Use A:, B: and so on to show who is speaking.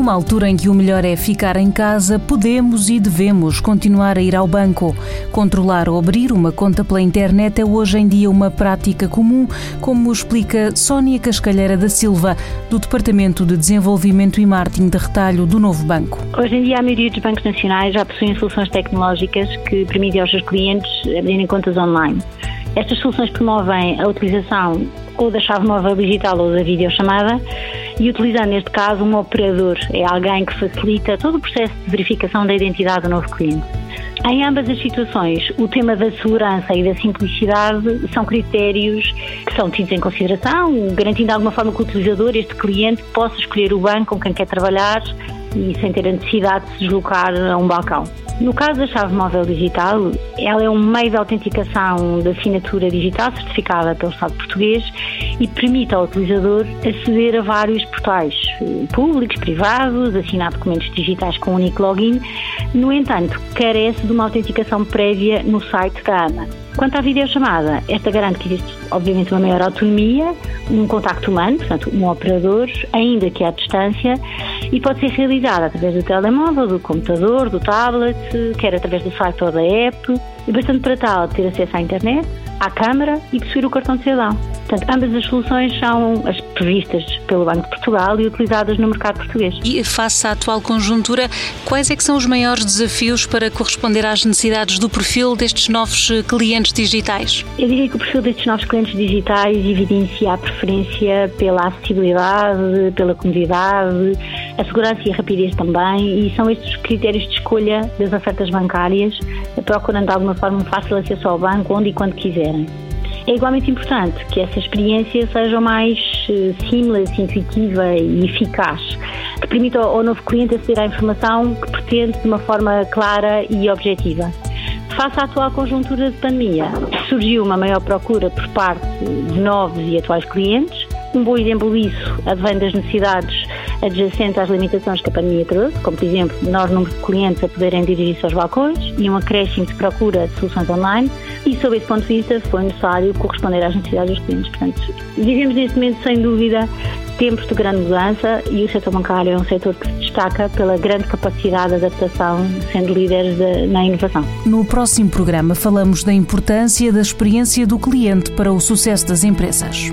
A: Numa altura em que o melhor é ficar em casa, podemos e devemos continuar a ir ao banco. Controlar ou abrir uma conta pela internet é hoje em dia uma prática comum, como explica Sónia Cascalheira da Silva, do Departamento de Desenvolvimento e Marketing de Retalho do Novo Banco.
B: Hoje em dia, a maioria dos bancos nacionais já possuem soluções tecnológicas que permitem aos seus clientes abrirem contas online. Estas soluções promovem a utilização ou da chave móvel digital ou da videochamada e utilizando neste caso um operador, é alguém que facilita todo o processo de verificação da identidade do novo cliente. Em ambas as situações, o tema da segurança e da simplicidade são critérios que são tidos em consideração, garantindo de alguma forma que o utilizador, este cliente, possa escolher o banco com quem quer trabalhar e sem ter a necessidade de se deslocar a um balcão. No caso da chave móvel digital, ela é um meio de autenticação da assinatura digital certificada pelo Estado português e permite ao utilizador aceder a vários portais eh, públicos, privados, assinar documentos digitais com um único login. No entanto, carece de uma autenticação prévia no site da AMA. Quanto à videochamada, esta garante que existe, obviamente, uma maior autonomia, um contacto humano, portanto, um operador, ainda que à distância, e pode ser realizada através do telemóvel, do computador, do tablet, quer através do site ou da app, e bastante para tal ter acesso à internet, à câmara e possuir o cartão de cidadão. Portanto, ambas as soluções são as previstas pelo Banco de Portugal e utilizadas no mercado português.
A: E face à atual conjuntura, quais é que são os maiores desafios para corresponder às necessidades do perfil destes novos clientes digitais?
B: Eu diria que o perfil destes novos clientes digitais evidencia a preferência pela acessibilidade, pela comodidade, a segurança e a rapidez também, e são estes os critérios de escolha das ofertas bancárias, procurando de alguma forma um fácil acesso ao banco onde e quando quiserem. É igualmente importante que essa experiência seja mais eh, simples, intuitiva e eficaz, que permita ao novo cliente aceder à informação que pretende de uma forma clara e objetiva. Face à atual conjuntura de pandemia, surgiu uma maior procura por parte de novos e atuais clientes. Um bom exemplo disso advém das necessidades adjacentes às limitações que a pandemia trouxe, como por exemplo menor número de clientes a poderem dirigir-se aos balcões e um acréscimo de procura de soluções online e sob esse ponto de vista foi necessário corresponder às necessidades dos clientes. Portanto, vivemos neste momento sem dúvida tempos de grande mudança e o setor bancário é um setor que se destaca pela grande capacidade de adaptação, sendo líderes de, na inovação.
A: No próximo programa falamos da importância da experiência do cliente para o sucesso das empresas.